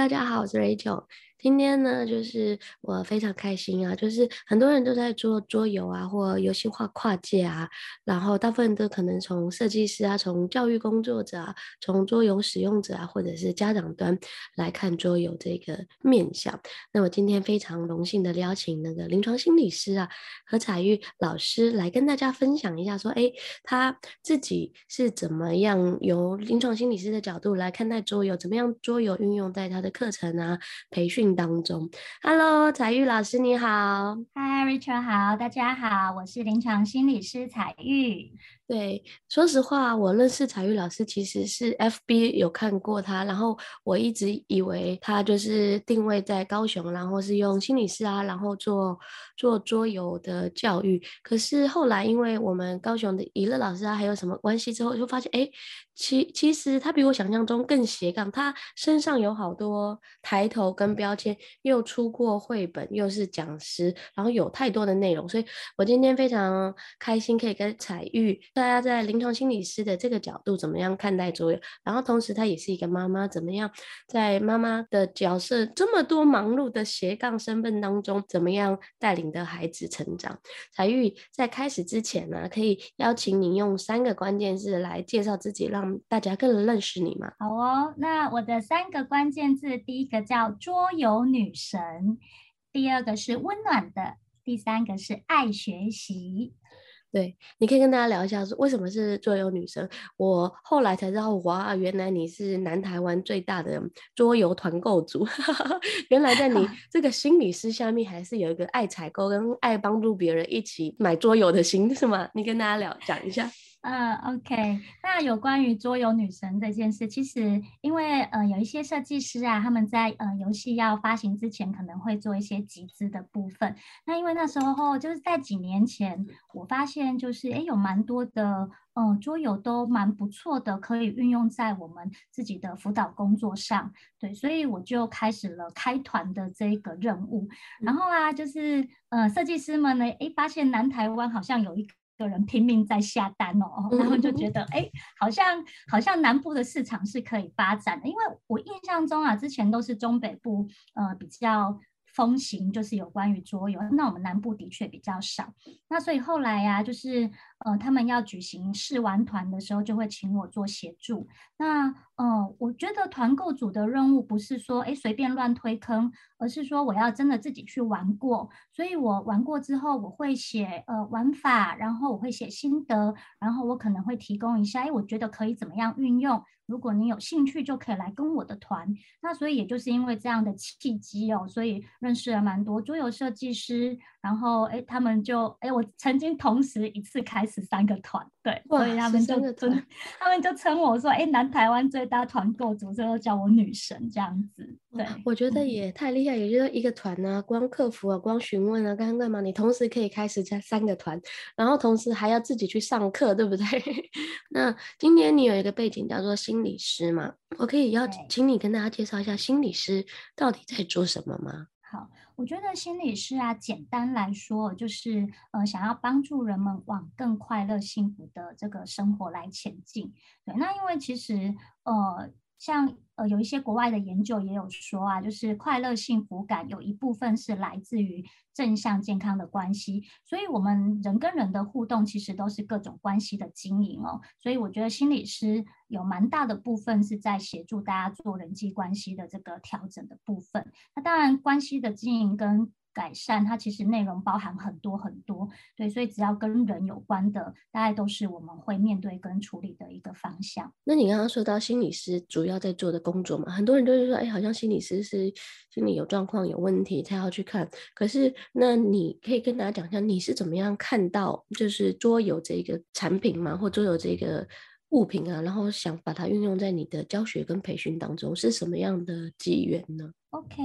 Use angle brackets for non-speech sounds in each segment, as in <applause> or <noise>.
大家好，我是 Rachel。今天呢，就是我非常开心啊，就是很多人都在做桌游啊，或游戏化跨界啊，然后大部分都可能从设计师啊，从教育工作者啊，从桌游使用者啊，或者是家长端来看桌游这个面向。那我今天非常荣幸的邀请那个临床心理师啊，何彩玉老师来跟大家分享一下，说，哎，他自己是怎么样由临床心理师的角度来看待桌游，怎么样桌游运用在他的课程啊，培训。当中，Hello，彩玉老师你好，Hi Richard 好，大家好，我是临床心理师彩玉。对，说实话，我认识彩玉老师其实是 FB 有看过他，然后我一直以为他就是定位在高雄，然后是用心理师啊，然后做做桌游的教育。可是后来因为我们高雄的以乐老师啊，还有什么关系之后，就发现哎，其其实他比我想象中更斜杠，他身上有好多抬头跟标签，又出过绘本，又是讲师，然后有太多的内容，所以我今天非常开心可以跟彩玉。大家在临床心理师的这个角度怎么样看待桌游？然后同时她也是一个妈妈，怎么样在妈妈的角色这么多忙碌的斜杠身份当中，怎么样带领的孩子成长？采玉在开始之前呢、可以邀请你用三个关键字来介绍自己，让大家更认识你吗？好哦，那我的三个关键字，第一个叫桌游女神，第二个是温暖的，第三个是爱学习。对，你可以跟大家聊一下，说为什么是桌游女神？我后来才知道，哇，原来你是南台湾最大的桌游团购组。<laughs> 原来在你 <laughs> 这个心理师下面，还是有一个爱采购跟爱帮助别人一起买桌游的心，是吗？你跟大家聊讲一下。嗯、uh，OK，那有关于桌游女神这件事，其实因为呃有一些设计师啊，他们在呃游戏要发行之前，可能会做一些集资的部分。那因为那时候就是在几年前，我发现就是诶有蛮多的嗯、呃、桌游都蛮不错的，可以运用在我们自己的辅导工作上。对，所以我就开始了开团的这个任务。然后啊，就是呃设计师们呢，诶发现南台湾好像有一个。有人拼命在下单哦，<laughs> 然后就觉得哎、欸，好像好像南部的市场是可以发展的，因为我印象中啊，之前都是中北部呃比较。风行就是有关于桌游，那我们南部的确比较少，那所以后来呀、就是呃他们要举行试玩团的时候，就会请我做协助。那呃我觉得团购组的任务不是说哎随便乱推坑，而是说我要真的自己去玩过，所以我玩过之后，我会写呃玩法，然后我会写心得，然后我可能会提供一下，哎我觉得可以怎么样运用。如果你有兴趣，就可以来跟我的团。那所以也就是因为这样的契机哦，所以认识了蛮多桌游设计师。然后哎，他们就哎，我曾经同时一次开始三个团，对，所以他们就称他们就称我说哎，南台湾最大团购组，最后叫我女神这样子。对，我觉得也太厉害，也就是一个团呢、啊，光客服啊，光询问啊，刚刚干嘛？你同时可以开始加三个团，然后同时还要自己去上课，对不对？<laughs> 那今年你有一个背景叫做心理师嘛？我可以邀请你跟大家介绍一下心理师到底在做什么吗？好。我觉得心理师啊，简单来说就是呃，想要帮助人们往更快乐、幸福的这个生活来前进。对，那因为其实呃。像呃有一些国外的研究也有说啊，就是快乐幸福感有一部分是来自于正向健康的关系，所以我们人跟人的互动其实都是各种关系的经营哦，所以我觉得心理师有蛮大的部分是在协助大家做人际关系的这个调整的部分。那当然关系的经营跟改善，它其实内容包含很多很多，对，所以只要跟人有关的，大概都是我们会面对跟处理的一个方向。那你刚刚说到心理师主要在做的工作嘛，很多人都是说，哎，好像心理师是心理有状况、有问题才要去看。可是，那你可以跟大家讲一下，你是怎么样看到就是桌游这个产品嘛，或桌游这个物品啊，然后想把它运用在你的教学跟培训当中，是什么样的机缘呢？OK，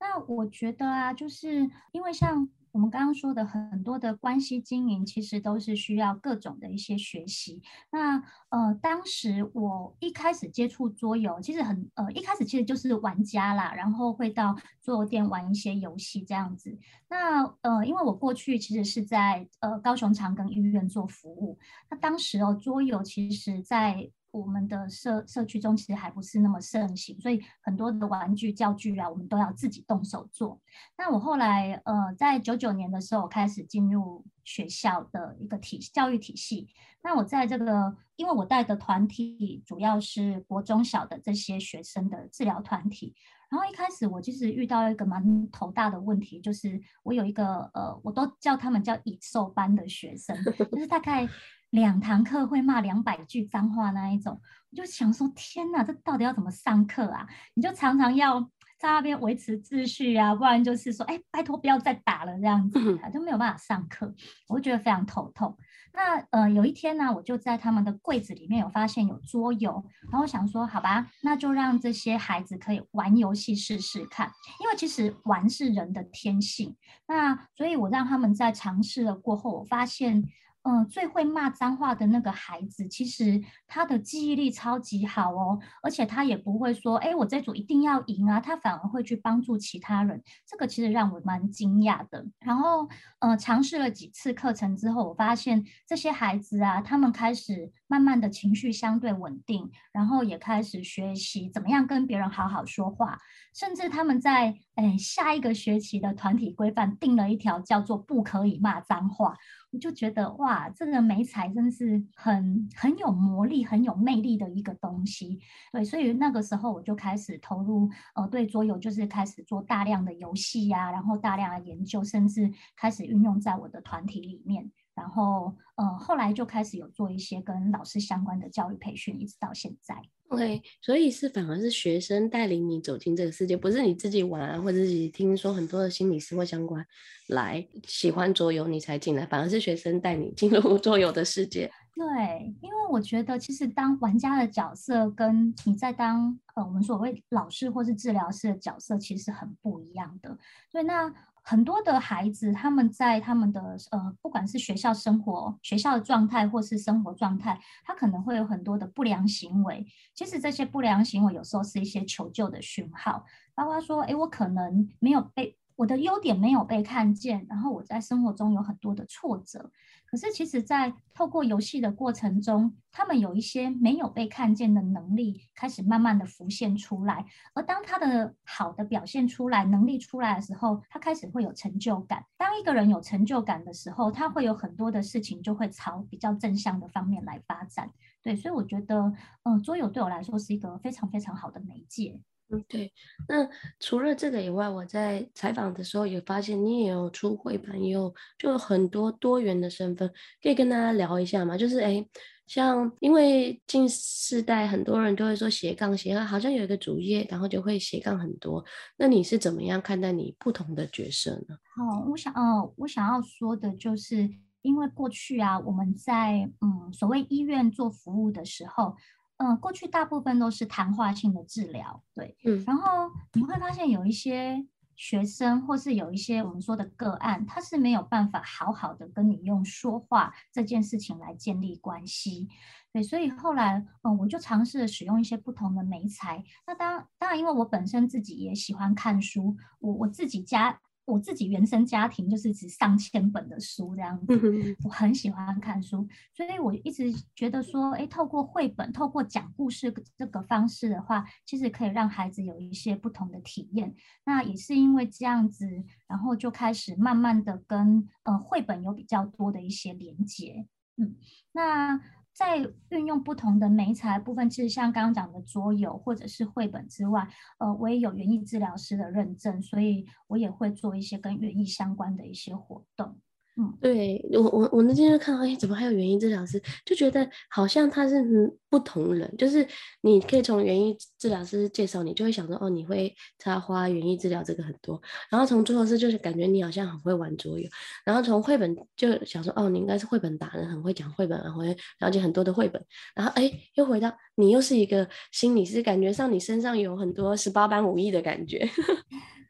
那我觉得啊，就是因为像我们刚刚说的很多的关系经营，其实都是需要各种的一些学习。那呃，当时我一开始接触桌游，其实很呃，一开始其实就是玩家啦，然后会到桌游店玩一些游戏这样子。那呃，因为我过去其实是在呃高雄长庚医院做服务，那当时哦，桌游其实在我们的社社区中其实还不是那么盛行，所以很多的玩具、教具啊，我们都要自己动手做。那我后来呃，在九九年的时候，我开始进入学校的一个体教育体系。那我在这个，因为我带的团体主要是国中小的这些学生的治疗团体。然后一开始我就是遇到一个蛮头大的问题，就是我有一个呃，我都叫他们叫蚁兽班的学生，就是大概。两堂课会骂两百句脏话那一种，我就想说，天哪，这到底要怎么上课啊？你就常常要在那边维持秩序啊，不然就是说，哎，拜托不要再打了这样子，就没有办法上课，我就觉得非常头痛。那呃，有一天呢，我就在他们的柜子里面有发现有桌游，然后想说，好吧，那就让这些孩子可以玩游戏试试看，因为其实玩是人的天性。那所以我让他们在尝试了过后，我发现。嗯，最会骂脏话的那个孩子，其实他的记忆力超级好哦，而且他也不会说，哎，我这组一定要赢啊，他反而会去帮助其他人，这个其实让我蛮惊讶的。然后，呃，尝试了几次课程之后，我发现这些孩子啊，他们开始慢慢的情绪相对稳定，然后也开始学习怎么样跟别人好好说话，甚至他们在哎下一个学期的团体规范定了一条叫做不可以骂脏话。我就觉得哇，这个媒材真是很很有魔力、很有魅力的一个东西。对，所以那个时候我就开始投入，呃，对桌游就是开始做大量的游戏呀，然后大量的研究，甚至开始运用在我的团体里面。然后，呃，后来就开始有做一些跟老师相关的教育培训，一直到现在。OK，所以是反而是学生带领你走进这个世界，不是你自己玩，或者自己听说很多的心理师或相关来喜欢桌游你才进来，反而是学生带你进入 <laughs> 桌游的世界。对，因为我觉得其实当玩家的角色跟你在当呃我们所谓老师或是治疗师的角色其实很不一样的。所以那。很多的孩子，他们在他们的呃，不管是学校生活、学校的状态，或是生活状态，他可能会有很多的不良行为。其实这些不良行为有时候是一些求救的讯号，包括说，哎，我可能没有被。我的优点没有被看见，然后我在生活中有很多的挫折。可是其实，在透过游戏的过程中，他们有一些没有被看见的能力开始慢慢的浮现出来。而当他的好的表现出来，能力出来的时候，他开始会有成就感。当一个人有成就感的时候，他会有很多的事情就会朝比较正向的方面来发展。对，所以我觉得，嗯，桌游对我来说是一个非常非常好的媒介。嗯，对。那除了这个以外，我在采访的时候也发现你也有出绘本，也有就很多多元的身份，可以跟大家聊一下嘛？就是哎，像因为近世代很多人都会说斜杠斜杠，好像有一个主业，然后就会斜杠很多。那你是怎么样看待你不同的角色呢？好，我想，哦，我想要说的就是，因为过去啊，我们在嗯所谓医院做服务的时候。嗯，过去大部分都是谈话性的治疗，对，嗯，然后你会发现有一些学生，或是有一些我们说的个案，他是没有办法好好的跟你用说话这件事情来建立关系，对，所以后来，嗯，我就尝试使用一些不同的媒材。那当当然，因为我本身自己也喜欢看书，我我自己家。我自己原生家庭就是指上千本的书这样子，我很喜欢看书，所以我一直觉得说，诶，透过绘本，透过讲故事这个方式的话，其实可以让孩子有一些不同的体验。那也是因为这样子，然后就开始慢慢的跟呃绘本有比较多的一些连接，嗯，那。在运用不同的媒材部分，其实像刚刚讲的桌游或者是绘本之外，呃，我也有园艺治疗师的认证，所以我也会做一些跟园艺相关的一些活动。嗯，对我我我那天就看到，哎，怎么还有园艺治疗师？就觉得好像他是不同人，就是你可以从园艺治疗师介绍你，就会想说，哦，你会插花、园艺治疗这个很多。然后从桌游师就是感觉你好像很会玩桌游，然后从绘本就想说，哦，你应该是绘本达人，很会讲绘本，很会了解很多的绘本。然后哎，又回到你又是一个心理师，感觉上你身上有很多十八般武艺的感觉。<laughs>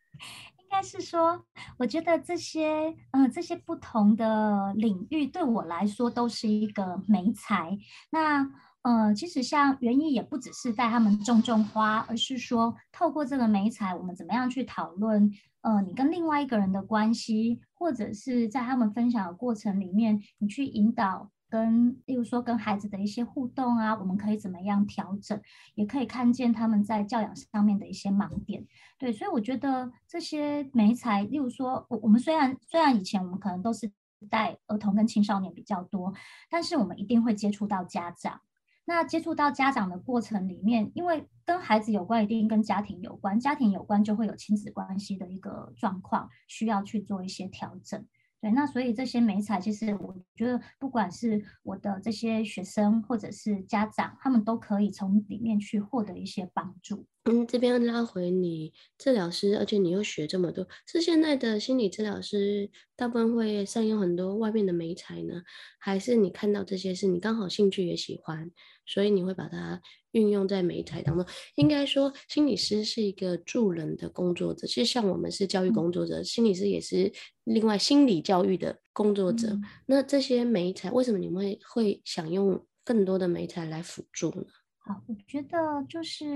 是说，我觉得这些，嗯、呃，这些不同的领域对我来说都是一个媒材。那，呃，其实像园艺也不只是带他们种种花，而是说透过这个媒材，我们怎么样去讨论，呃，你跟另外一个人的关系，或者是在他们分享的过程里面，你去引导跟，例如说跟孩子的一些互动啊，我们可以怎么样调整，也可以看见他们在教养上面的一些盲点。对，所以我觉得这些媒材，例如说，我我们虽然虽然以前我们可能都是带儿童跟青少年比较多，但是我们一定会接触到家长。那接触到家长的过程里面，因为跟孩子有关，一定跟家庭有关，家庭有关就会有亲子关系的一个状况，需要去做一些调整。对，那所以这些美彩，其实我觉得，不管是我的这些学生或者是家长，他们都可以从里面去获得一些帮助。嗯，这边拉回你治疗师，而且你又学这么多，是现在的心理治疗师大部分会善用很多外面的媒材呢，还是你看到这些是你刚好兴趣也喜欢，所以你会把它运用在媒材当中？应该说，心理师是一个助人的工作者，其实像我们是教育工作者，嗯、心理师也是另外心理教育的工作者。嗯、那这些媒材，为什么你们会会想用更多的媒材来辅助呢？好，我觉得就是。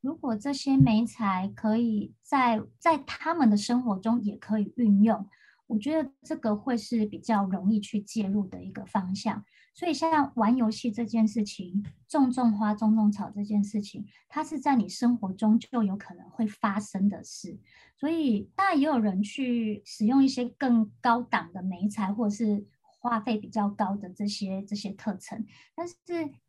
如果这些媒材可以在在他们的生活中也可以运用，我觉得这个会是比较容易去介入的一个方向。所以，像玩游戏这件事情，种种花、种种草这件事情，它是在你生活中就有可能会发生的事。所以，当然也有人去使用一些更高档的媒材，或者是。花费比较高的这些这些课程，但是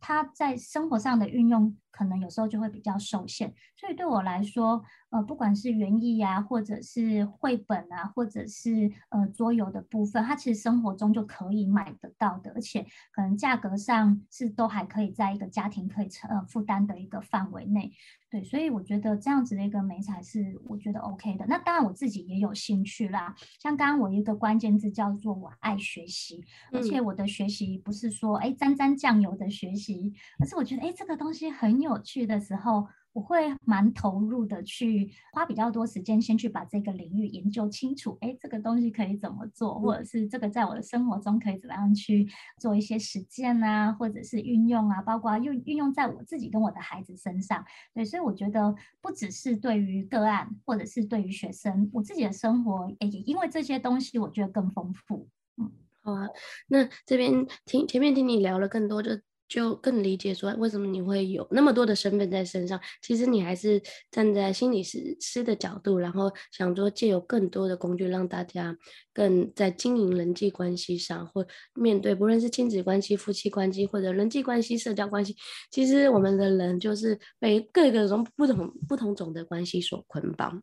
他在生活上的运用可能有时候就会比较受限，所以对我来说，呃，不管是园艺啊，或者是绘本啊，或者是呃桌游的部分，它其实生活中就可以买得到的，而且可能价格上是都还可以在一个家庭可以承呃负担的一个范围内。对，所以我觉得这样子的一个媒材是我觉得 OK 的。那当然我自己也有兴趣啦，像刚刚我一个关键字叫做我爱学习，而且我的学习不是说哎沾沾酱油的学习，而是我觉得哎这个东西很有趣的时候。我会蛮投入的，去花比较多时间，先去把这个领域研究清楚。哎，这个东西可以怎么做，或者是这个在我的生活中可以怎么样去做一些实践啊，或者是运用啊，包括运运用在我自己跟我的孩子身上。对，所以我觉得不只是对于个案，或者是对于学生，我自己的生活也因为这些东西，我觉得更丰富。嗯，好啊。那这边听前面听你聊了更多就。就更理解说，为什么你会有那么多的身份在身上。其实你还是站在心理师师的角度，然后想说借由更多的工具，让大家更在经营人际关系上，或面对不论是亲子关系、夫妻关系，或者人际关系、社交关系，其实我们的人就是被各个种不同不同种的关系所捆绑。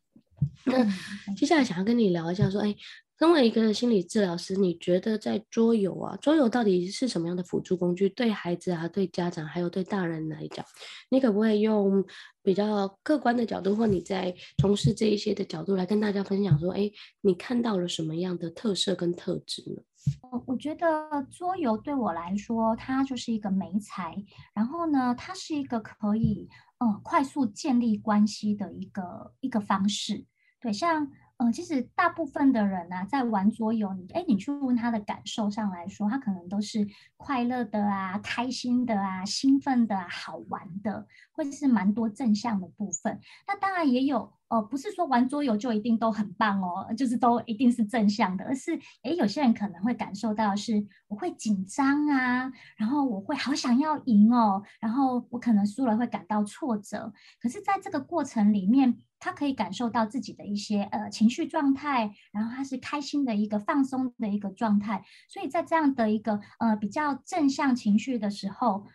那接下来想要跟你聊一下，说，哎。身为一个心理治疗师，你觉得在桌游啊，桌游到底是什么样的辅助工具？对孩子啊，对家长，还有对大人来讲，你可不可以用比较客观的角度，或你在从事这一些的角度来跟大家分享说，哎，你看到了什么样的特色跟特质呢？我觉得桌游对我来说，它就是一个媒材，然后呢，它是一个可以嗯快速建立关系的一个一个方式。对，像。嗯、其实大部分的人呢、在玩桌游，你哎，你去问他的感受上来说，他可能都是快乐的啊、开心的啊、兴奋的、好玩的，或者是蛮多正向的部分。那当然也有，呃，不是说玩桌游就一定都很棒哦，就是都一定是正向的，而是哎，有些人可能会感受到是我会紧张啊，然后我会好想要赢哦，然后我可能输了会感到挫折，可是在这个过程里面。他可以感受到自己的一些呃情绪状态，然后他是开心的一个放松的一个状态，所以在这样的一个呃比较正向情绪的时候，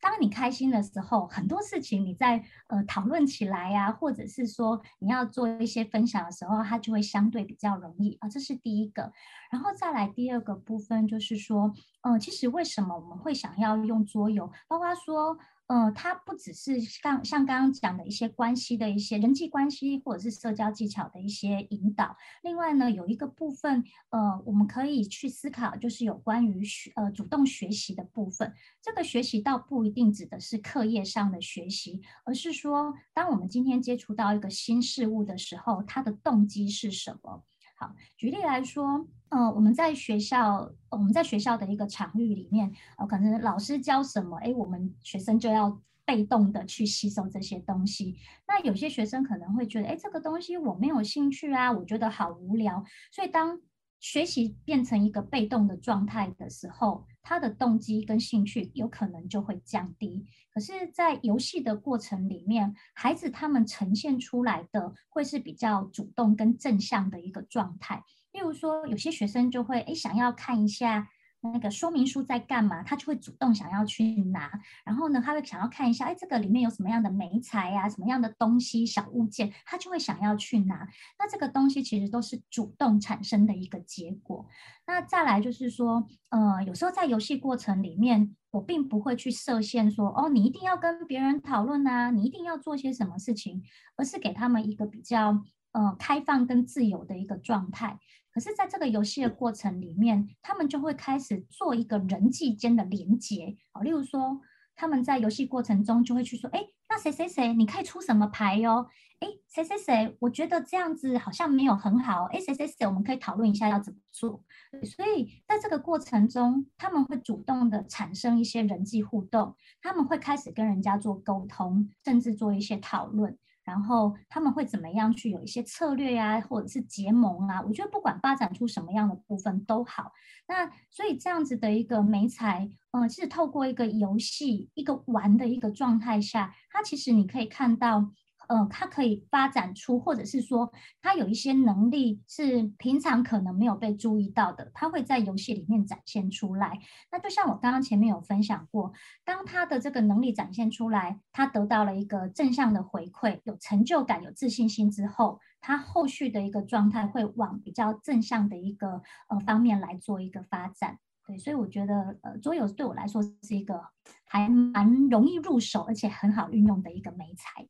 当你开心的时候，很多事情你在呃讨论起来呀、或者是说你要做一些分享的时候，它就会相对比较容易啊，这是第一个。然后再来第二个部分就是说，嗯、其实为什么我们会想要用桌游，包括说。呃，它不只是像像刚刚讲的一些关系的一些人际关系，或者是社交技巧的一些引导。另外呢，有一个部分，呃，我们可以去思考，就是有关于学呃主动学习的部分。这个学习倒不一定指的是课业上的学习，而是说，当我们今天接触到一个新事物的时候，它的动机是什么？好，举例来说，呃，我们在学校，我们在学校的一个场域里面，呃，可能老师教什么，诶，我们学生就要被动的去吸收这些东西。那有些学生可能会觉得，诶，这个东西我没有兴趣啊，我觉得好无聊。所以当学习变成一个被动的状态的时候，他的动机跟兴趣有可能就会降低。可是，在游戏的过程里面，孩子他们呈现出来的会是比较主动跟正向的一个状态。例如说，有些学生就会诶想要看一下。那个说明书在干嘛？他就会主动想要去拿，然后呢，他会想要看一下，哎，这个里面有什么样的媒材呀，什么样的东西、小物件，他就会想要去拿。那这个东西其实都是主动产生的一个结果。那再来就是说，呃，有时候在游戏过程里面，我并不会去设限说，哦，你一定要跟别人讨论啊，你一定要做些什么事情，而是给他们一个比较呃开放跟自由的一个状态。可是，在这个游戏的过程里面，他们就会开始做一个人际间的连接。好，例如说，他们在游戏过程中就会去说：“哎，那谁谁谁，你可以出什么牌哟？哎，谁谁谁，我觉得这样子好像没有很好。哎，谁谁谁，我们可以讨论一下要怎么做。”所以，在这个过程中，他们会主动的产生一些人际互动，他们会开始跟人家做沟通，甚至做一些讨论。然后他们会怎么样去有一些策略、啊，或者是结盟啊？我觉得不管发展出什么样的部分都好。那所以这样子的一个媒材，嗯、是透过一个游戏、一个玩的一个状态下，它其实你可以看到。呃，他可以发展出，或者是说，他有一些能力是平常可能没有被注意到的，他会在游戏里面展现出来。那就像我刚刚前面有分享过，当他的这个能力展现出来，他得到了一个正向的回馈，有成就感、有自信心之后，他后续的一个状态会往比较正向的一个呃方面来做一个发展。对，所以我觉得呃，桌游对我来说是一个还蛮容易入手，而且很好运用的一个媒材。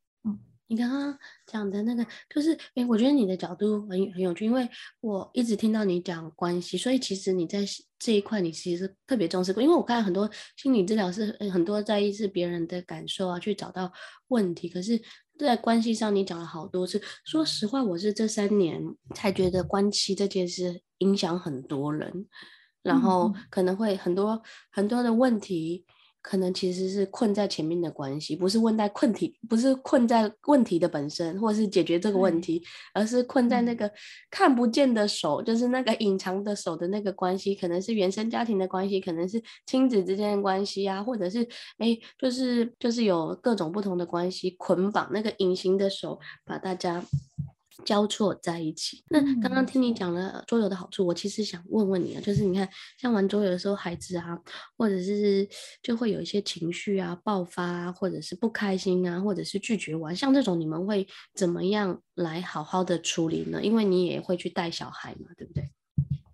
嗯。你刚刚讲的那个，就是，诶，我觉得你的角度很很有趣，因为我一直听到你讲关系，所以其实你在这一块你其实特别重视过，因为我看很多心理治疗是很多在意是别人的感受啊，去找到问题，可是，在关系上你讲了好多次，说实话，我是这三年才觉得关系这件事影响很多人，然后可能会很多很多的问题。可能其实是困在前面的关系，不是问在困题，不是困在问题的本身，或者是解决这个问题，嗯、而是困在那个看不见的手，嗯、就是那个隐藏的手的那个关系，可能是原生家庭的关系，可能是亲子之间的关系啊，或者是哎，就是就是有各种不同的关系捆绑那个隐形的手，把大家。交错在一起。那刚刚听你讲了桌游的好处，我其实想问问你啊，就是你看，像玩桌游的时候，孩子啊，或者是就会有一些情绪啊爆发啊，或者是不开心啊，或者是拒绝玩，像这种你们会怎么样来好好的处理呢？因为你也会去带小孩嘛，对不对？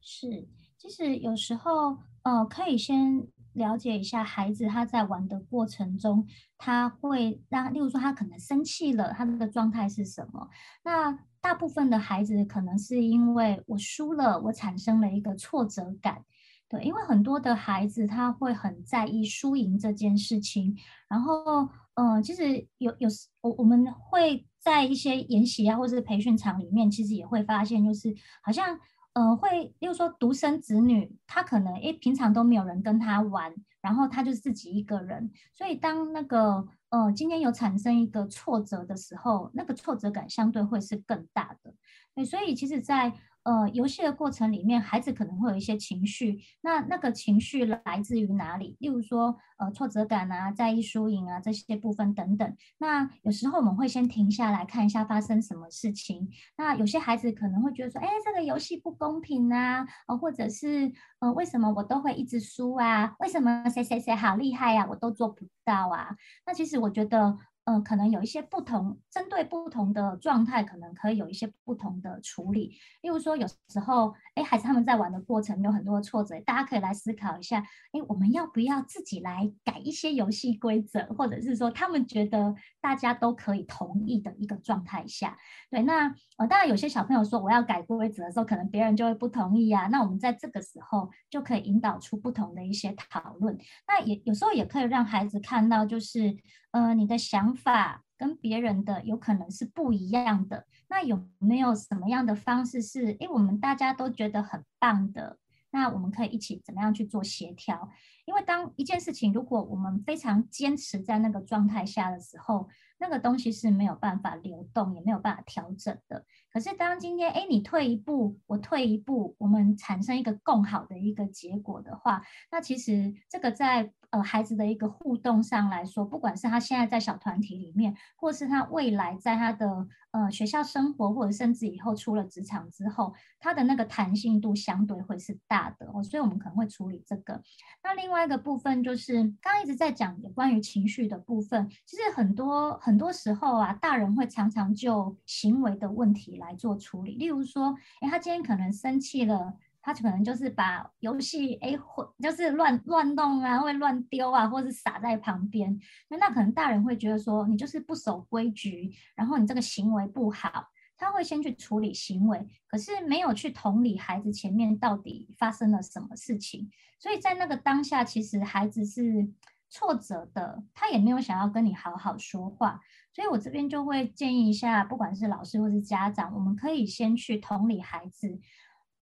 是，其实有时候呃，可以先了解一下孩子他在玩的过程中，他会让，例如说他可能生气了，他的状态是什么？那大部分的孩子可能是因为我输了，我产生了一个挫折感，对，因为很多的孩子他会很在意输赢这件事情。然后，呃，其实有有我我们会在一些研习啊，或者是培训场里面，其实也会发现，就是好像，呃，会，例如说独生子女，他可能诶平常都没有人跟他玩，然后他就自己一个人，所以当那个。呃，今天有产生一个挫折的时候，那个挫折感相对会是更大的。对，所以其实，在呃，游戏的过程里面，孩子可能会有一些情绪。那那个情绪来自于哪里？例如说，呃，挫折感啊，在意输赢啊，这些部分等等。那有时候我们会先停下来看一下发生什么事情。那有些孩子可能会觉得说，哎，这个游戏不公平啊，呃，或者是呃，为什么我都会一直输啊？为什么谁谁谁好厉害呀，啊，我都做不到啊？那其实我觉得。嗯、呃，可能有一些不同，针对不同的状态，可能可以有一些不同的处理。例如说，有时候，哎，孩子他们在玩的过程有很多的挫折，大家可以来思考一下，哎，我们要不要自己来改一些游戏规则，或者是说，他们觉得大家都可以同意的一个状态下，对，那呃，当然有些小朋友说我要改规则的时候，可能别人就会不同意啊。那我们在这个时候就可以引导出不同的一些讨论。那也有时候也可以让孩子看到，就是。呃，你的想法跟别人的有可能是不一样的。那有没有什么样的方式是，诶，我们大家都觉得很棒的？那我们可以一起怎么样去做协调？因为当一件事情如果我们非常坚持在那个状态下的时候，那个东西是没有办法流动，也没有办法调整的。可是当今天，哎，你退一步，我退一步，我们产生一个更好的一个结果的话，那其实这个在呃孩子的一个互动上来说，不管是他现在在小团体里面，或是他未来在他的呃学校生活，或者甚至以后出了职场之后，他的那个弹性度相对会是大的哦。所以我们可能会处理这个。那另外一个部分就是刚刚一直在讲有关于情绪的部分，其实很多很多时候啊，大人会常常就行为的问题来做处理。例如说，诶，他今天可能生气了，他可能就是把游戏诶，会就是乱乱弄啊，会乱丢啊，或是撒在旁边。那那可能大人会觉得说，你就是不守规矩，然后你这个行为不好。他会先去处理行为，可是没有去同理孩子前面到底发生了什么事情，所以在那个当下，其实孩子是挫折的，他也没有想要跟你好好说话，所以我这边就会建议一下，不管是老师或是家长，我们可以先去同理孩子，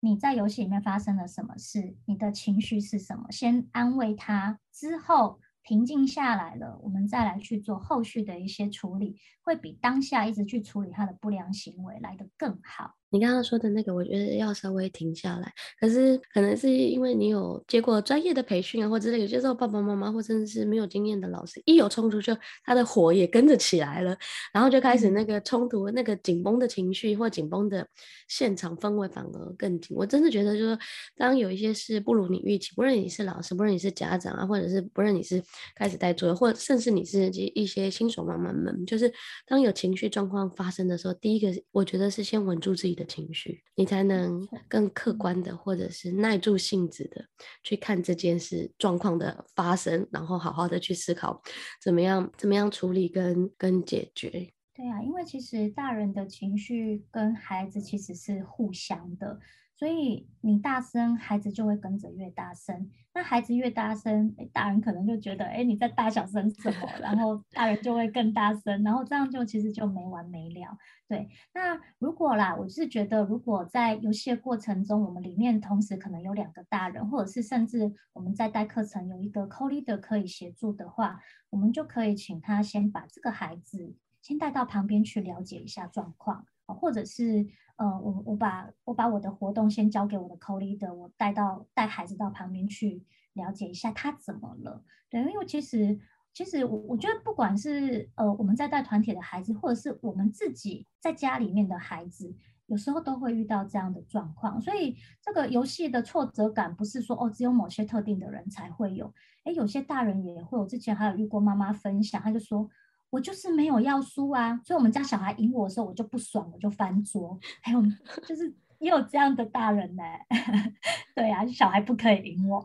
你在游戏里面发生了什么事，你的情绪是什么，先安慰他之后。平静下来了，我们再来去做后续的一些处理，会比当下一直去处理他的不良行为来得更好。你刚刚说的那个，我觉得要稍微停下来。可是可能是因为你有接过专业的培训啊，或者有些时候爸爸妈妈或者是没有经验的老师，一有冲突就他的火也跟着起来了，然后就开始那个冲突，那个紧绷的情绪或紧绷的现场氛围反而更紧。我真的觉得，就是当有一些事不如你预期，不论你是老师，不论你是家长啊，或者是不论你是开始带作业，或者甚至你是一些新手妈妈们，就是当有情绪状况发生的时候，第一个我觉得是先稳住自己的情绪，你才能更客观的，或者是耐住性子的去看这件事状况的发生，然后好好的去思考怎么样怎么样处理跟跟解决。对啊，因为其实大人的情绪跟孩子其实是互相的。所以你大声，孩子就会跟着越大声。那孩子越大声，大人可能就觉得，哎，你在大小声什么？然后大人就会更大声，然后这样就其实就没完没了。对，那如果啦，我是觉得，如果在游戏的过程中，我们里面同时可能有两个大人，或者是甚至我们在带课程有一个 co-leader 可以协助的话，我们就可以请他先把这个孩子先带到旁边去了解一下状况，或者是。呃，我我把我把我的活动先交给我的 co-leader，我带到带孩子到旁边去了解一下他怎么了。对，因为其实其实我我觉得不管是呃我们在带团体的孩子，或者是我们自己在家里面的孩子，有时候都会遇到这样的状况。所以这个游戏的挫折感不是说哦只有某些特定的人才会有，诶，有些大人也会。我之前还有遇过妈妈分享，她就说。我就是没有要输啊，所以我们家小孩赢我的时候，我就不爽，我就翻桌。还有就是也有这样的大人呢、欸，<laughs> 对啊，小孩不可以赢我。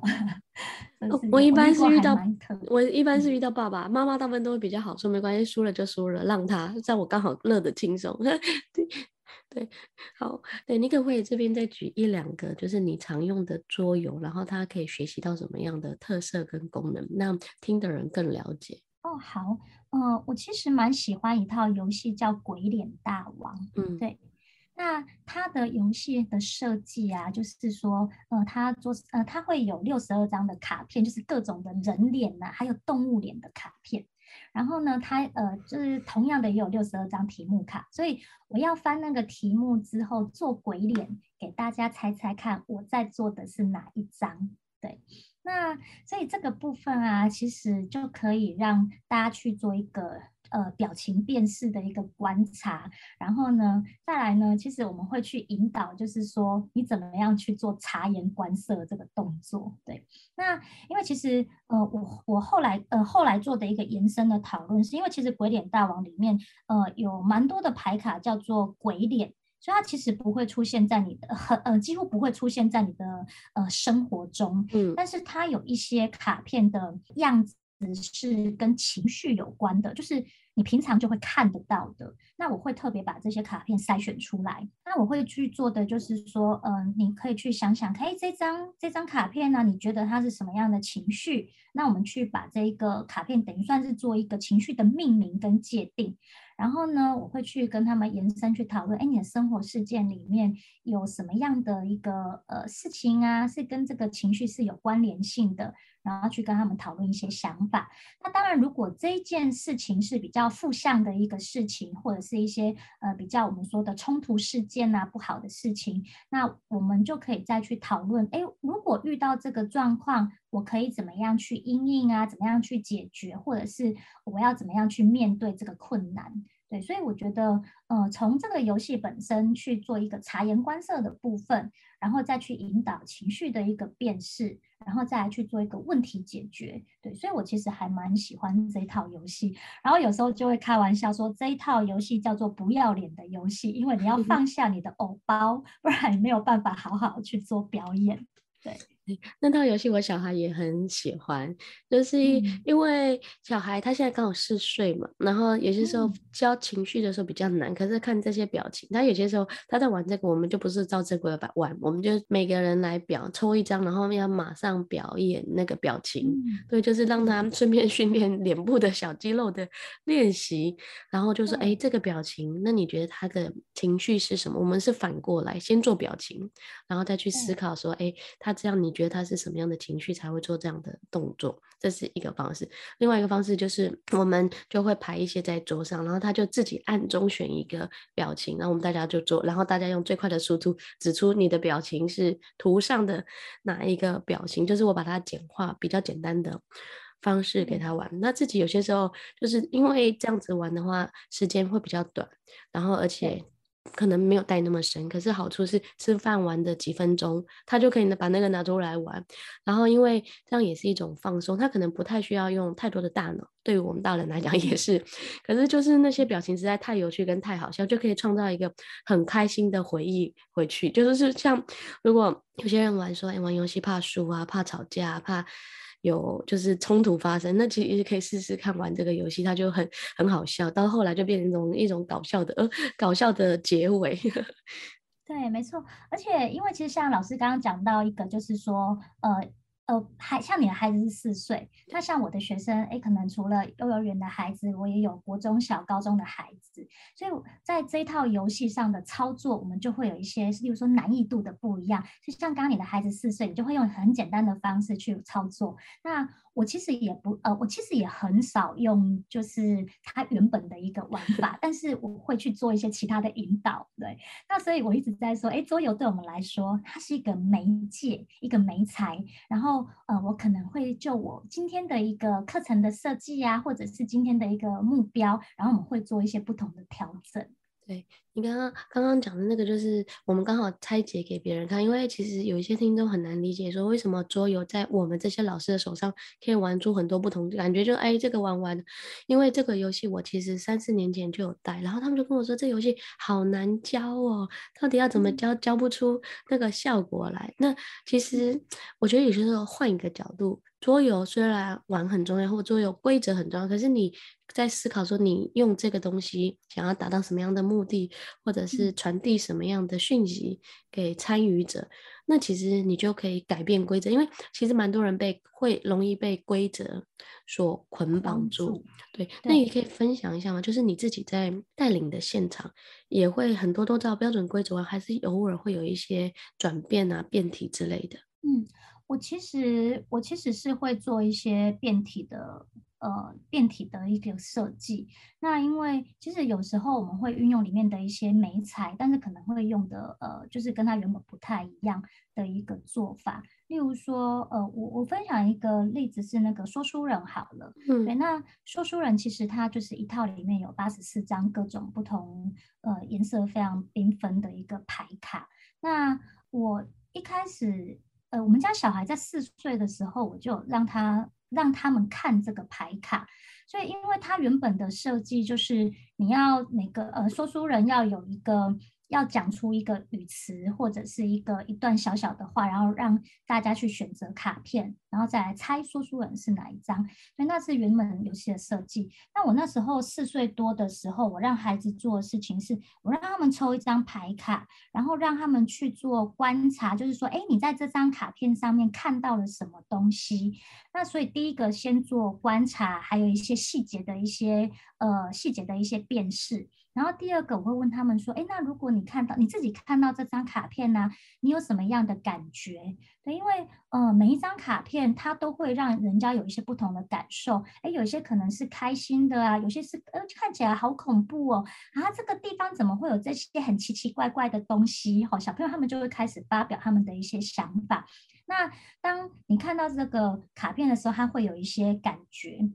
我一般是遇到我一般是遇到爸爸妈妈，大部分都会比较好说，没关系，输了就输了，让他在我刚好乐得轻松。<laughs> 对对，好，对，你可不可以这边再举一两个，就是你常用的桌游，然后他可以学习到什么样的特色跟功能，让听的人更了解。哦，好，呃，我其实蛮喜欢一套游戏叫《鬼脸大王》，嗯，对，那它的游戏的设计啊，就是说，呃，它做，呃，它会有六十二张的卡片，就是各种的人脸呐、啊，还有动物脸的卡片，然后呢，它，呃，就是同样的也有六十二张题目卡，所以我要翻那个题目之后做鬼脸给大家猜猜看，我在做的是哪一张，对。那所以这个部分啊，其实就可以让大家去做一个呃表情辨识的一个观察，然后呢，再来呢，其实我们会去引导，就是说你怎么样去做察言观色这个动作。对，那因为其实呃我我后来呃后来做的一个延伸的讨论，是因为其实鬼脸大王里面呃有蛮多的牌卡叫做鬼脸。所以它其实不会出现在你的很呃几乎不会出现在你的呃生活中，嗯，但是它有一些卡片的样子是跟情绪有关的，就是你平常就会看得到的。那我会特别把这些卡片筛选出来。那我会去做的就是说，嗯、呃，你可以去想想，哎，这张这张卡片呢，你觉得它是什么样的情绪？那我们去把这个卡片等于算是做一个情绪的命名跟界定。然后呢，我会去跟他们延伸去讨论，哎，你的生活事件里面有什么样的一个呃事情啊，是跟这个情绪是有关联性的。然后去跟他们讨论一些想法。那当然，如果这件事情是比较负向的一个事情，或者是一些呃比较我们说的冲突事件啊，不好的事情，那我们就可以再去讨论，哎，如果遇到这个状况，我可以怎么样去应应啊？怎么样去解决？或者是我要怎么样去面对这个困难？对，所以我觉得，呃，从这个游戏本身去做一个察言观色的部分，然后再去引导情绪的一个辨识，然后再来去做一个问题解决。对，所以我其实还蛮喜欢这一套游戏。然后有时候就会开玩笑说，这一套游戏叫做不要脸的游戏，因为你要放下你的偶包，不然你没有办法好好去做表演。对。那套游戏我小孩也很喜欢，就是因为小孩他现在刚好四岁嘛，然后有些时候教情绪的时候比较难，可是看这些表情，他有些时候他在玩这个，我们就不是照正规的玩，我们就每个人来表抽一张，然后要马上表演那个表情，对，就是让他顺便训练脸部的小肌肉的练习，然后就说，哎，这个表情，那你觉得他的情绪是什么？我们是反过来先做表情，然后再去思考说，哎，他这样你。觉得他是什么样的情绪才会做这样的动作，这是一个方式。另外一个方式就是，我们就会排一些在桌上，然后他就自己暗中选一个表情，然后我们大家就做，然后大家用最快的速度指出你的表情是图上的哪一个表情，就是我把它简化比较简单的方式给他玩。那自己有些时候就是因为这样子玩的话，时间会比较短，然后而且。可能没有带那么深，可是好处是吃饭玩的几分钟，他就可以把那个拿出来玩。然后因为这样也是一种放松，他可能不太需要用太多的大脑，对于我们大人来讲也是。可是就是那些表情实在太有趣跟太好笑，就可以创造一个很开心的回忆回去。就是是像如果有些人玩说，哎，玩游戏怕输啊，怕吵架，怕。有就是冲突发生，那其实可以试试看玩这个游戏，它就很很好笑，到后来就变成一种一种搞笑的呃 <laughs> 搞笑的结尾。<laughs> 对，没错，而且因为其实像老师刚刚讲到一个，就是说呃。呃，还像你的孩子是四岁，那像我的学生，哎，可能除了幼儿园的孩子，我也有国中小、高中的孩子，所以在这一套游戏上的操作，我们就会有一些，例如说难易度的不一样。就像刚刚你的孩子四岁，你就会用很简单的方式去操作。那我其实也不呃，我其实也很少用，就是他原本的一个玩法，但是我会去做一些其他的引导，对。那所以我一直在说，诶，桌游对我们来说，它是一个媒介，一个媒材。然后呃，我可能会就我今天的一个课程的设计呀，或者是今天的一个目标，然后我们会做一些不同的调整。对，你刚刚刚刚讲的那个，就是我们刚好拆解给别人看，因为其实有一些听众很难理解，说为什么桌游在我们这些老师的手上可以玩出很多不同感觉，就哎这个玩玩，因为这个游戏我其实三四年前就有带，然后他们就跟我说这游戏好难教哦，到底要怎么教，教不出那个效果来。那其实我觉得有些时候换一个角度。桌游虽然玩很重要，或桌游规则很重要，可是你在思考说你用这个东西想要达到什么样的目的，或者是传递什么样的讯息给参与者，那其实你就可以改变规则，因为其实蛮多人被会容易被规则所捆绑住。对，那你可以分享一下吗？就是你自己在带领的现场，也会很多都照标准规则玩，还是偶尔会有一些转变啊、变体之类的？嗯。我其实我其实是会做一些变体的，呃，变体的一个设计。那因为其实有时候我们会运用里面的一些媒材，但是可能会用的，呃，就是跟它原本不太一样的一个做法。例如说，呃，我我分享一个例子是那个说书人好了，嗯，对，那说书人其实它就是一套里面有八十四张各种不同，呃，颜色非常缤纷的一个牌卡。那我一开始。呃，我们家小孩在四岁的时候，我就让他让他们看这个牌卡，所以因为他原本的设计就是你要每个呃说书人要有一个。要讲出一个语词或者是一个一段小小的话，然后让大家去选择卡片，然后再来猜说书人是哪一张。所以那是原本游戏的设计。那我那时候四岁多的时候，我让孩子做的事情是，我让他们抽一张牌卡，然后让他们去做观察，就是说，哎，你在这张卡片上面看到了什么东西？那所以第一个先做观察，还有一些细节的一些呃细节的一些辨识。然后第二个，我会问他们说：“哎，那如果你看到你自己看到这张卡片呢、你有什么样的感觉？对，因为呃，每一张卡片它都会让人家有一些不同的感受。哎，有些可能是开心的啊，有些是呃看起来好恐怖哦。啊，这个地方怎么会有这些很奇奇怪怪的东西？好，小朋友他们就会开始发表他们的一些想法。那当你看到这个卡片的时候，他会有一些感觉。”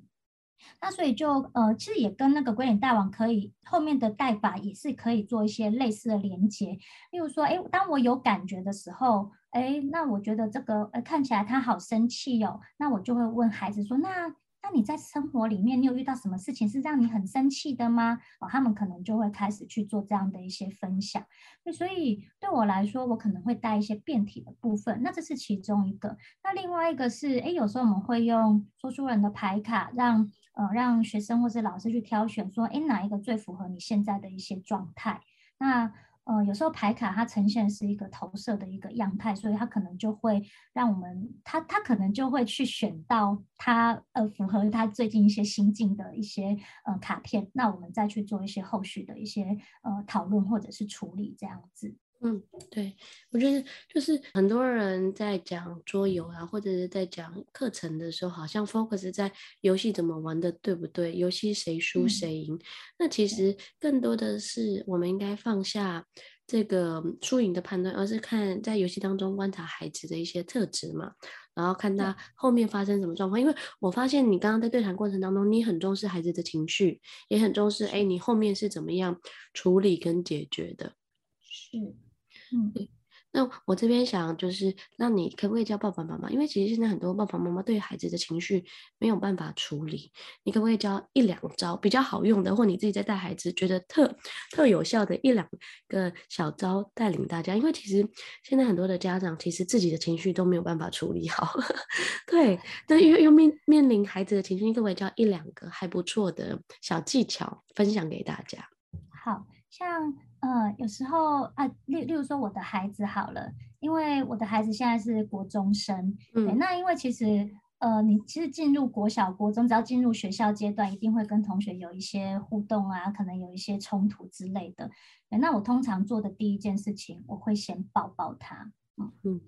那所以就呃，其实也跟那个鬼脸大王可以后面的带法也是可以做一些类似的连接。例如说，哎，当我有感觉的时候，哎，那我觉得这个呃看起来他好生气哦，那我就会问孩子说，那。那你在生活里面，你有遇到什么事情是让你很生气的吗？哦，他们可能就会开始去做这样的一些分享。所以对我来说，我可能会带一些变体的部分。那这是其中一个。那另外一个是，哎，有时候我们会用说书人的牌卡，让呃让学生或是老师去挑选，说，哎，哪一个最符合你现在的一些状态？那。呃，有时候牌卡它呈现是一个投射的一个样态，所以它可能就会让我们，他他可能就会去选到他呃符合他最近一些心境的一些呃卡片，那我们再去做一些后续的一些呃讨论或者是处理这样子。嗯，对，我觉得就是很多人在讲桌游啊，或者是在讲课程的时候，好像 focus 在游戏怎么玩的，对不对？游戏谁输谁赢。嗯、那其实更多的是我们应该放下这个输赢的判断，而是看在游戏当中观察孩子的一些特质嘛，然后看他后面发生什么状况。因为我发现你刚刚在对谈过程当中，你很重视孩子的情绪，也很重视哎，你后面是怎么样处理跟解决的。是。嗯，对。那我这边想就是，那你可不可以教爸爸妈妈？因为其实现在很多爸爸妈妈对孩子的情绪没有办法处理，你可不可以教一两招比较好用的，或你自己在带孩子觉得特特有效的一两个小招带领大家？因为其实现在很多的家长其实自己的情绪都没有办法处理好，<laughs> 对。但因为又面面临孩子的情绪，你可不可以教一两个还不错的小技巧分享给大家？好像。呃，有时候啊，例例如说我的孩子好了，因为我的孩子现在是国中生，嗯，对，那因为其实呃，你其实进入国小、国中，只要进入学校阶段，一定会跟同学有一些互动啊，可能有一些冲突之类的。那我通常做的第一件事情，我会先抱抱他，嗯嗯，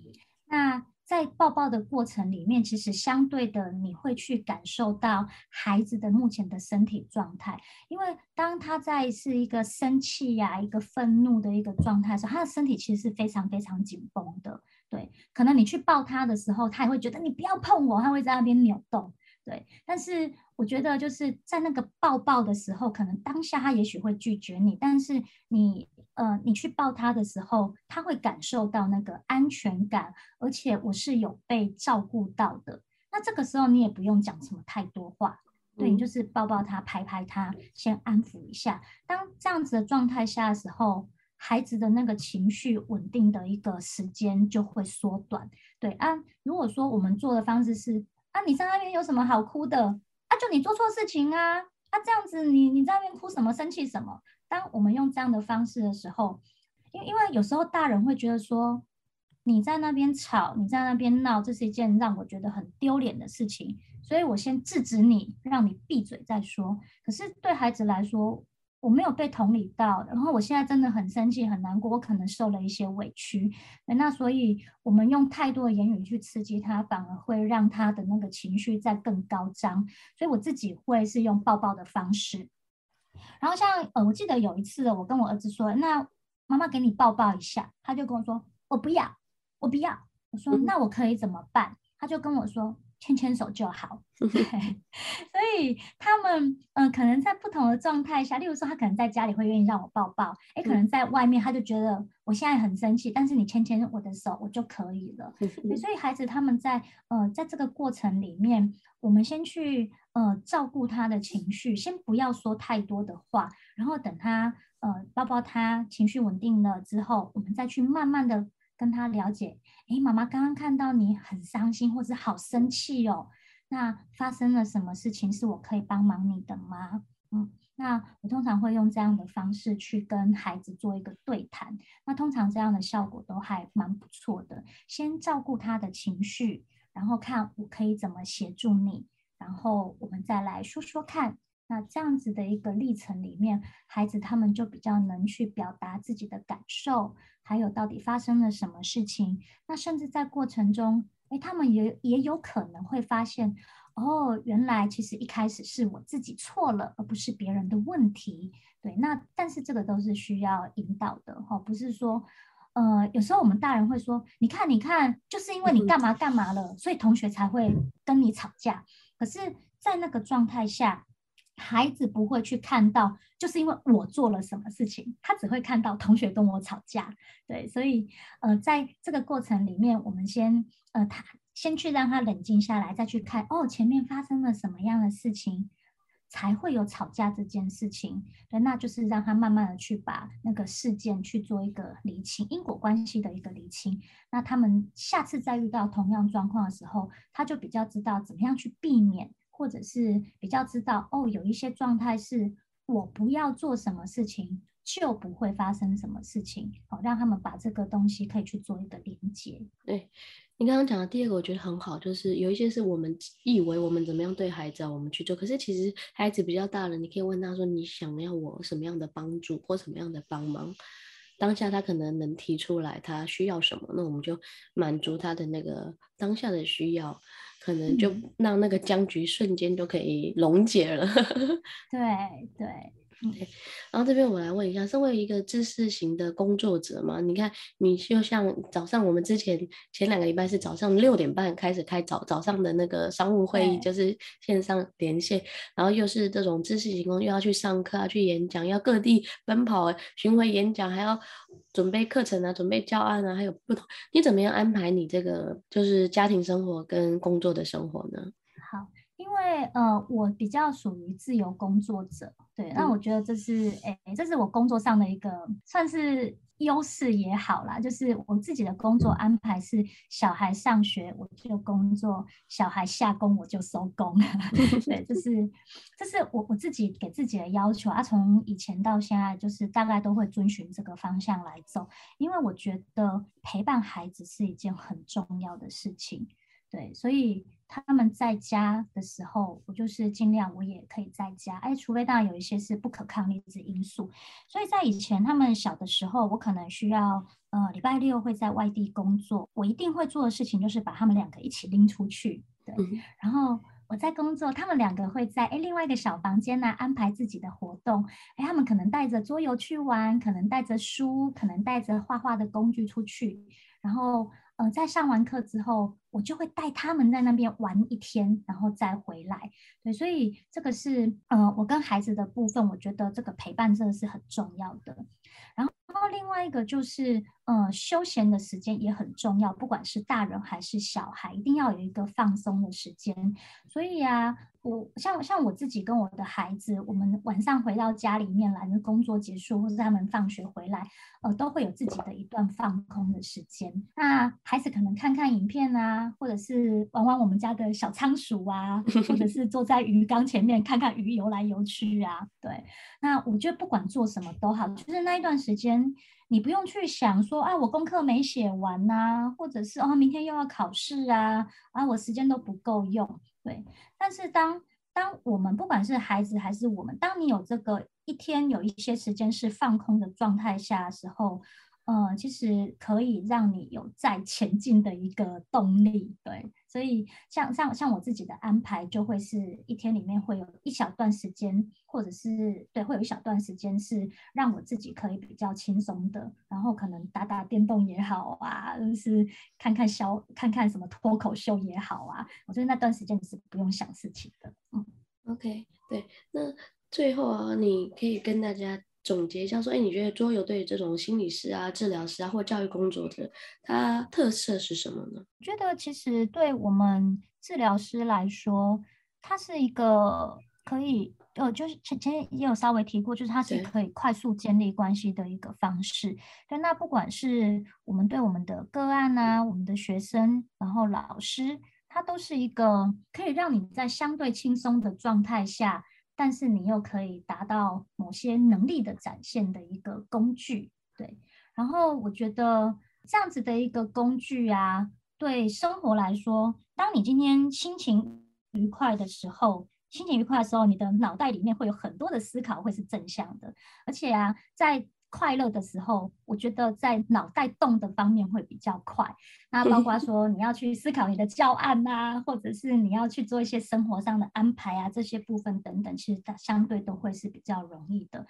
那。在抱抱的过程里面，其实相对的，你会去感受到孩子的目前的身体状态。因为当他在是一个生气呀、一个愤怒的一个状态时候，他的身体其实是非常非常紧绷的。对，可能你去抱他的时候，他也会觉得你不要碰我，他会在那边扭动。对，但是我觉得就是在那个抱抱的时候，可能当下他也许会拒绝你，但是你。呃，你去抱他的时候，他会感受到那个安全感，而且我是有被照顾到的。那这个时候你也不用讲什么太多话，对，你就是抱抱他，拍拍他，先安抚一下。当这样子的状态下的时候，孩子的那个情绪稳定的一个时间就会缩短。对啊，如果说我们做的方式是啊，你在那边有什么好哭的？啊，就你做错事情啊，啊，这样子你你在那边哭什么，生气什么？当我们用这样的方式的时候，因为因为有时候大人会觉得说，你在那边吵，你在那边闹，这是一件让我觉得很丢脸的事情，所以我先制止你，让你闭嘴再说。可是对孩子来说，我没有被同理到，然后我现在真的很生气、很难过，我可能受了一些委屈，那所以我们用太多的言语去刺激他，反而会让他的那个情绪再更高涨。所以我自己会是用抱抱的方式。然后像呃，我记得有一次我跟我儿子说，那妈妈给你抱抱一下，他就跟我说我不要，我不要。我说那我可以怎么办？他就跟我说牵牵手就好。对，<laughs> 所以他们嗯、呃，可能在不同的状态下，例如说他可能在家里会愿意让我抱抱，哎，可能在外面他就觉得我现在很生气，但是你牵牵我的手我就可以了。<laughs> 所以孩子他们在呃在这个过程里面，我们先去。呃，照顾他的情绪，先不要说太多的话，然后等他呃抱抱他，情绪稳定了之后，我们再去慢慢的跟他了解。诶，妈妈刚刚看到你很伤心，或者好生气哦，那发生了什么事情是我可以帮忙你的吗？嗯，那我通常会用这样的方式去跟孩子做一个对谈，那通常这样的效果都还蛮不错的。先照顾他的情绪，然后看我可以怎么协助你。然后我们再来说说看，那这样子的一个历程里面，孩子他们就比较能去表达自己的感受，还有到底发生了什么事情。那甚至在过程中，哎，他们也也有可能会发现，哦，原来其实一开始是我自己错了，而不是别人的问题。对，那但是这个都是需要引导的哈，不是说，呃，有时候我们大人会说，你看，你看，就是因为你干嘛干嘛了，所以同学才会跟你吵架。可是，在那个状态下，孩子不会去看到，就是因为我做了什么事情，他只会看到同学跟我吵架。对，所以，呃，在这个过程里面，我们先，呃，他先去让他冷静下来，再去看，哦，前面发生了什么样的事情。才会有吵架这件事情，对，那就是让他慢慢的去把那个事件去做一个厘清，因果关系的一个厘清。那他们下次再遇到同样状况的时候，他就比较知道怎么样去避免，或者是比较知道哦，有一些状态是我不要做什么事情就不会发生什么事情，好，让他们把这个东西可以去做一个连接。对。你刚刚讲的第二个，我觉得很好，就是有一些是我们以为我们怎么样对孩子啊，我们去做，可是其实孩子比较大了，你可以问他说，你想要我什么样的帮助或什么样的帮忙，当下他可能能提出来他需要什么，那我们就满足他的那个当下的需要，可能就让那个僵局瞬间就可以溶解了。对 <laughs> 对。对，然后这边我来问一下，身为一个知识型的工作者嘛，你看，你就像早上我们之前前两个礼拜是早上六点半开始开早早上的那个商务会议，就是线上连线，然后又是这种知识型工，又要去上课啊，去演讲，要各地奔跑巡回演讲，还要准备课程啊，准备教案啊，还有不同，你怎么样安排你这个就是家庭生活跟工作的生活呢？好。因为呃，我比较属于自由工作者，对，那我觉得这是诶，这是我工作上的一个算是优势也好啦，就是我自己的工作安排是小孩上学我就工作，小孩下工我就收工，<laughs> 对，就是这是我我自己给自己的要求啊，从以前到现在就是大概都会遵循这个方向来走，因为我觉得陪伴孩子是一件很重要的事情，对，所以。他们在家的时候，我就是尽量我也可以在家，哎，除非当然有一些是不可抗力的因素。所以在以前他们小的时候，我可能需要呃礼拜六会在外地工作，我一定会做的事情就是把他们两个一起拎出去，对。然后我在工作，他们两个会在哎另外一个小房间呢安排自己的活动，哎，他们可能带着桌游去玩，可能带着书，可能带着画画的工具出去，然后。呃，在上完课之后，我就会带他们在那边玩一天，然后再回来。对，所以这个是呃，我跟孩子的部分，我觉得这个陪伴真的是很重要的。然后，另外一个就是，呃，休闲的时间也很重要，不管是大人还是小孩，一定要有一个放松的时间。所以啊。我像像我自己跟我的孩子，我们晚上回到家里面来，工作结束或者他们放学回来，呃，都会有自己的一段放空的时间。那孩子可能看看影片啊，或者是玩玩我们家的小仓鼠啊，或者是坐在鱼缸前面看看鱼游来游去啊。对，那我觉得不管做什么都好，就是那一段时间，你不用去想说啊，我功课没写完呐、或者是哦，明天又要考试啊，啊，我时间都不够用。对，但是当当我们不管是孩子还是我们，当你有这个一天有一些时间是放空的状态下的时候。呃，其实可以让你有再前进的一个动力，对，所以像像像我自己的安排，就会是一天里面会有一小段时间，或者是对，会有一小段时间是让我自己可以比较轻松的，然后可能打打电动也好啊，就是看看小看看什么脱口秀也好啊，我觉得那段时间你是不用想事情的。嗯，OK，对，那最后啊，你可以跟大家。总结一下，说，哎，你觉得桌游对这种心理师啊、治疗师啊，或教育工作者，它特色是什么呢？我觉得其实对我们治疗师来说，它是一个可以，呃，就是前前也有稍微提过，就是它是可以快速建立关系的一个方式。对，那不管是我们对我们的个案啊，我们的学生，然后老师，它都是一个可以让你在相对轻松的状态下。但是你又可以达到某些能力的展现的一个工具，对。然后我觉得这样子的一个工具啊，对生活来说，当你今天心情愉快的时候，心情愉快的时候，你的脑袋里面会有很多的思考，会是正向的。而且啊，在快乐的时候，我觉得在脑袋动的方面会比较快。那包括 <laughs> 说你要去思考你的教案啊，或者是你要去做一些生活上的安排啊，这些部分等等，其实它相对都会是比较容易的。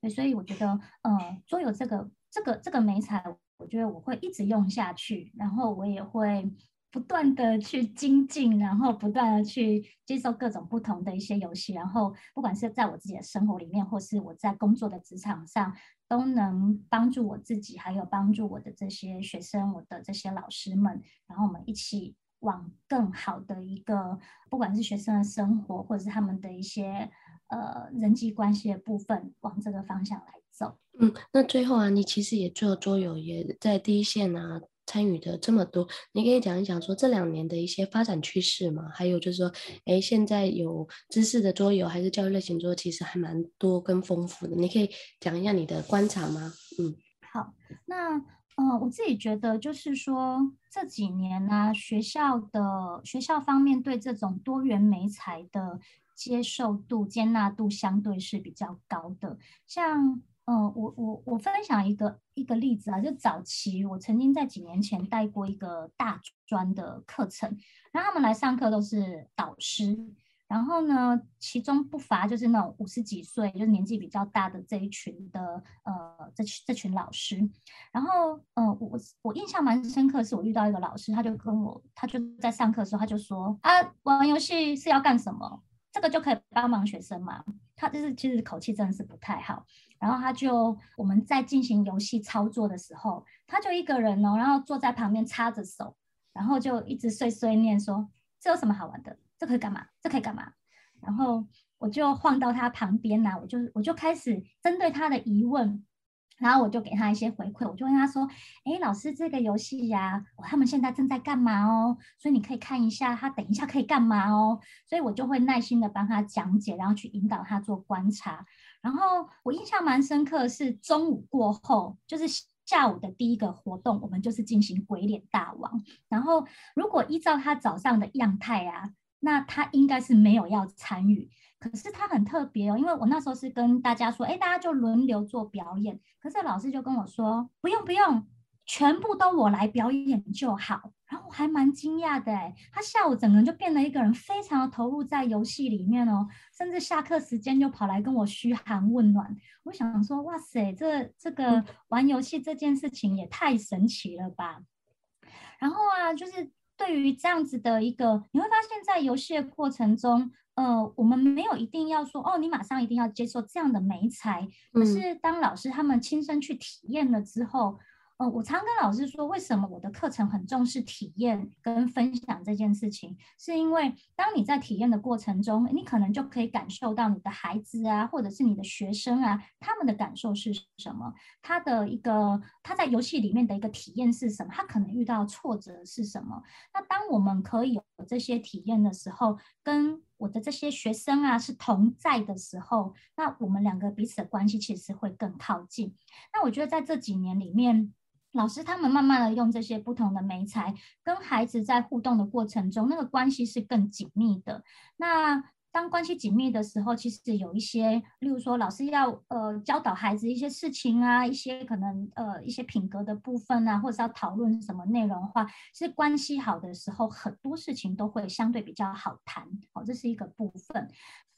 对，所以我觉得，呃，桌游这个这个这个美彩，我觉得我会一直用下去，然后我也会。不断的去精进，然后不断的去接受各种不同的一些游戏，然后不管是在我自己的生活里面，或是我在工作的职场上，都能帮助我自己，还有帮助我的这些学生，我的这些老师们，然后我们一起往更好的一个，不管是学生的生活，或者是他们的一些呃人际关系的部分，往这个方向来走。嗯，那最后啊，你其实也做桌游，也在第一线啊。参与的这么多，你可以讲一讲说这两年的一些发展趋势吗？还有就是说，哎，现在有知识的桌游还是教育类型桌，其实还蛮多跟丰富的。你可以讲一下你的观察吗？嗯，好，那呃，我自己觉得就是说这几年呢、啊，学校的学校方面对这种多元媒材的接受度、接纳度相对是比较高的，像。嗯，我我我分享一个一个例子啊，就早期我曾经在几年前带过一个大专的课程，然后他们来上课都是导师，然后呢，其中不乏就是那种五十几岁，就是年纪比较大的这一群的呃这群这群老师，然后呃我我印象蛮深刻，是我遇到一个老师，他就跟我他就在上课的时候他就说啊，玩游戏是要干什么？这个就可以帮忙学生嘛？他就是其实口气真的是不太好。然后他就我们在进行游戏操作的时候，他就一个人哦，然后坐在旁边插着手，然后就一直碎碎念说：“这有什么好玩的？这可以干嘛？这可以干嘛？”然后我就晃到他旁边来，我就我就开始针对他的疑问。然后我就给他一些回馈，我就问他说：“哎，老师，这个游戏呀，他们现在正在干嘛哦？所以你可以看一下，他等一下可以干嘛哦？所以我就会耐心的帮他讲解，然后去引导他做观察。然后我印象蛮深刻的是中午过后，就是下午的第一个活动，我们就是进行鬼脸大王。然后如果依照他早上的样态啊，那他应该是没有要参与。”可是他很特别哦，因为我那时候是跟大家说，哎，大家就轮流做表演。可是老师就跟我说，不用不用，全部都我来表演就好。然后我还蛮惊讶的，哎，他下午整个人就变了一个人，非常的投入在游戏里面哦，甚至下课时间就跑来跟我嘘寒问暖。我想说，哇塞，这这个玩游戏这件事情也太神奇了吧。然后啊，就是对于这样子的一个，你会发现在游戏的过程中。呃，我们没有一定要说哦，你马上一定要接受这样的美材。可是当老师他们亲身去体验了之后。呃，我常跟老师说，为什么我的课程很重视体验跟分享这件事情，是因为当你在体验的过程中，你可能就可以感受到你的孩子啊，或者是你的学生啊，他们的感受是什么，他的一个他在游戏里面的一个体验是什么，他可能遇到挫折是什么。那当我们可以有这些体验的时候，跟我的这些学生啊是同在的时候，那我们两个彼此的关系其实会更靠近。那我觉得在这几年里面。老师他们慢慢的用这些不同的媒材跟孩子在互动的过程中，那个关系是更紧密的。那当关系紧密的时候，其实有一些，例如说老师要呃教导孩子一些事情啊，一些可能呃一些品格的部分啊，或者是要讨论什么内容的话，其实关系好的时候，很多事情都会相对比较好谈。好，这是一个部分。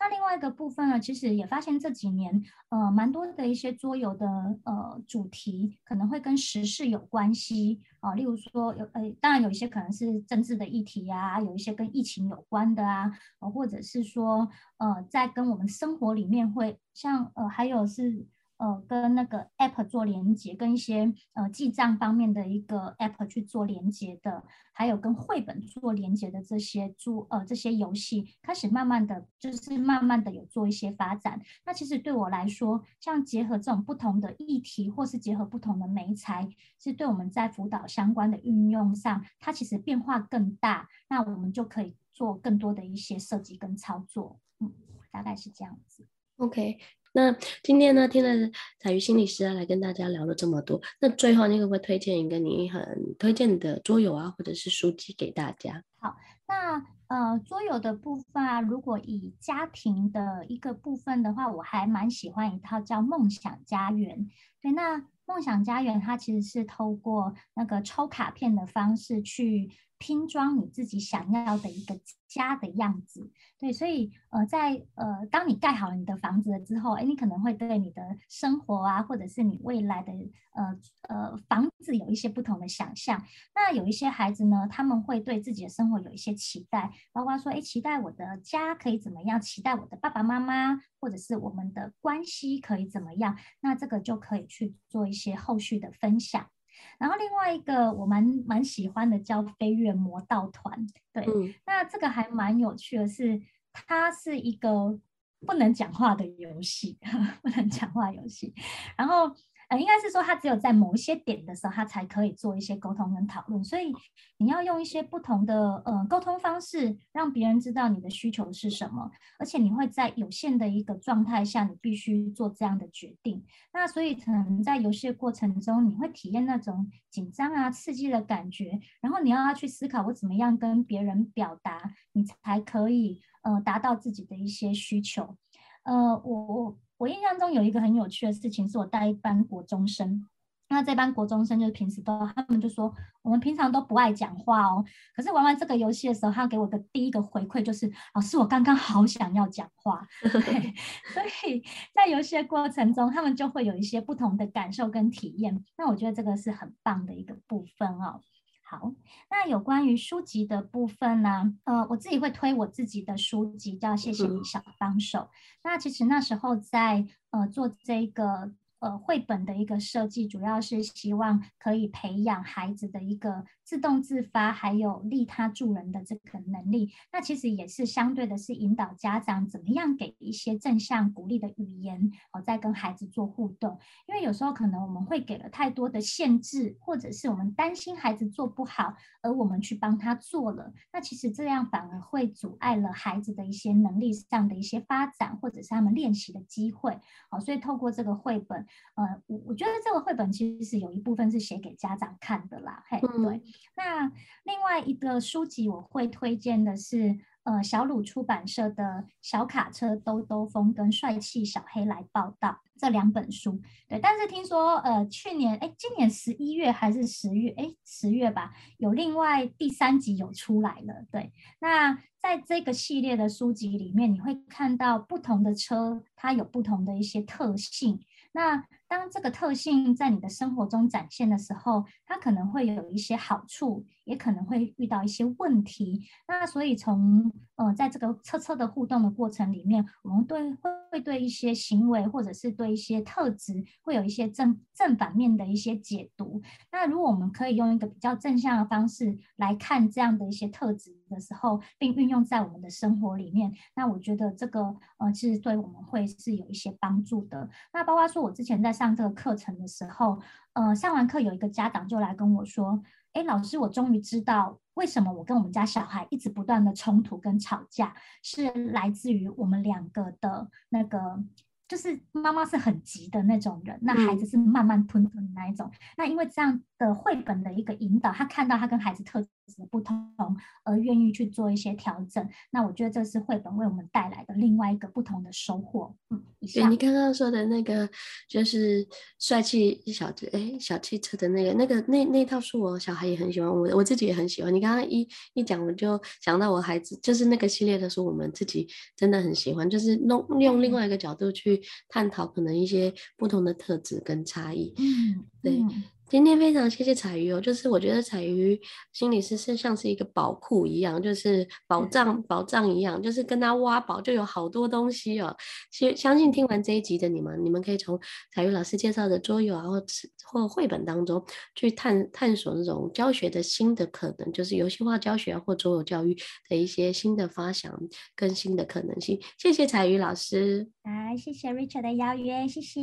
那另外一个部分呢，其实也发现这几年，呃，蛮多的一些桌游的呃主题可能会跟时事有关系啊、例如说有呃，当然有一些可能是政治的议题呀、啊，有一些跟疫情有关的啊，或者是说呃，在跟我们生活里面会像呃，还有是。呃，跟那个 app 做连接，跟一些呃记账方面的一个 app 去做连接的，还有跟绘本做连接的这些做呃这些游戏，开始慢慢的就是慢慢的有做一些发展。那其实对我来说，像结合这种不同的议题，或是结合不同的媒材，是对我们在辅导相关的运用上，它其实变化更大。那我们就可以做更多的一些设计跟操作。嗯，大概是这样子。OK。那今天呢，听了采瑜心理师啊来跟大家聊了这么多，那最后你可不可以推荐一个你很推荐的桌游啊，或者是书籍给大家？好，那呃，桌游的部分啊，如果以家庭的一个部分的话，我还蛮喜欢一套叫《梦想家园》。对，那《梦想家园》它其实是透过那个抽卡片的方式去。拼装你自己想要的一个家的样子，对，所以呃，在呃，当你盖好了你的房子了之后，哎，你可能会对你的生活啊，或者是你未来的呃呃房子有一些不同的想象。那有一些孩子呢，他们会对自己的生活有一些期待，包括说，哎，期待我的家可以怎么样，期待我的爸爸妈妈，或者是我们的关系可以怎么样。那这个就可以去做一些后续的分享。然后另外一个我蛮蛮喜欢的叫飞跃魔道团，对，嗯、那这个还蛮有趣的是，它是一个不能讲话的游戏，<laughs> 不能讲话游戏，然后。呃，应该是说，他只有在某一些点的时候，他才可以做一些沟通跟讨论。所以你要用一些不同的呃沟通方式，让别人知道你的需求是什么。而且你会在有限的一个状态下，你必须做这样的决定。那所以可能在游戏的过程中，你会体验那种紧张啊、刺激的感觉。然后你要要去思考，我怎么样跟别人表达，你才可以呃达到自己的一些需求。呃，我我。我印象中有一个很有趣的事情，是我带一班国中生，那这班国中生就是平时都，他们就说我们平常都不爱讲话哦，可是玩完这个游戏的时候，他给我的第一个回馈就是，老师，我刚刚好想要讲话。<laughs> 所以在游戏的过程中，他们就会有一些不同的感受跟体验，那我觉得这个是很棒的一个部分哦。好，那有关于书籍的部分呢？呃，我自己会推我自己的书籍，叫《谢谢你小帮手》。嗯。那其实那时候在呃做这个。呃，绘本的一个设计，主要是希望可以培养孩子的一个自动自发，还有利他助人的这个能力。那其实也是相对的，是引导家长怎么样给一些正向鼓励的语言，哦，在跟孩子做互动。因为有时候可能我们会给了太多的限制，或者是我们担心孩子做不好，而我们去帮他做了，那其实这样反而会阻碍了孩子的一些能力上的一些发展，或者是他们练习的机会。好，所以透过这个绘本。呃，我我觉得这个绘本其实是有一部分是写给家长看的啦，嘿，对。那另外一个书籍我会推荐的是，呃，小鲁出版社的《小卡车兜兜风》跟《帅气小黑来报道》这两本书，对。但是听说，呃，去年，哎，今年十一月还是十月，哎，十月吧，有另外第三集有出来了，对。那在这个系列的书籍里面，你会看到不同的车，它有不同的一些特性。那当这个特性在你的生活中展现的时候，它可能会有一些好处，也可能会遇到一些问题。那所以从呃，在这个车车的互动的过程里面，我们对会会对一些行为或者是对一些特质会有一些正正反面的一些解读。那如果我们可以用一个比较正向的方式来看这样的一些特质的时候，并运用在我们的生活里面，那我觉得这个呃，其实对我们会是有一些帮助的。那包括说，我之前在上这个课程的时候，呃，上完课有一个家长就来跟我说：“哎，老师，我终于知道。”为什么我跟我们家小孩一直不断的冲突跟吵架，是来自于我们两个的那个，就是妈妈是很急的那种人，那孩子是慢慢吞吞的那一种。那因为这样的绘本的一个引导，他看到他跟孩子特。不同而愿意去做一些调整，那我觉得这是绘本为我们带来的另外一个不同的收获。嗯，对你刚刚说的那个就是帅气小子哎，小汽车的那个那个那那套书，我小孩也很喜欢，我我自己也很喜欢。你刚刚一一讲，我就想到我孩子就是那个系列的书，我们自己真的很喜欢，就是弄用另外一个角度去探讨可能一些不同的特质跟差异。嗯，对。嗯今天非常谢谢彩鱼哦，就是我觉得彩鱼心理师是像是一个宝库一样，就是宝藏宝藏一样，就是跟他挖宝就有好多东西哦。相相信听完这一集的你们，你们可以从彩鱼老师介绍的桌游啊，或或绘本当中去探探索那种教学的新的可能，就是游戏化教学或桌游教育的一些新的发想跟新的可能性。谢谢彩鱼老师，来谢谢 Richard 的邀约，谢谢。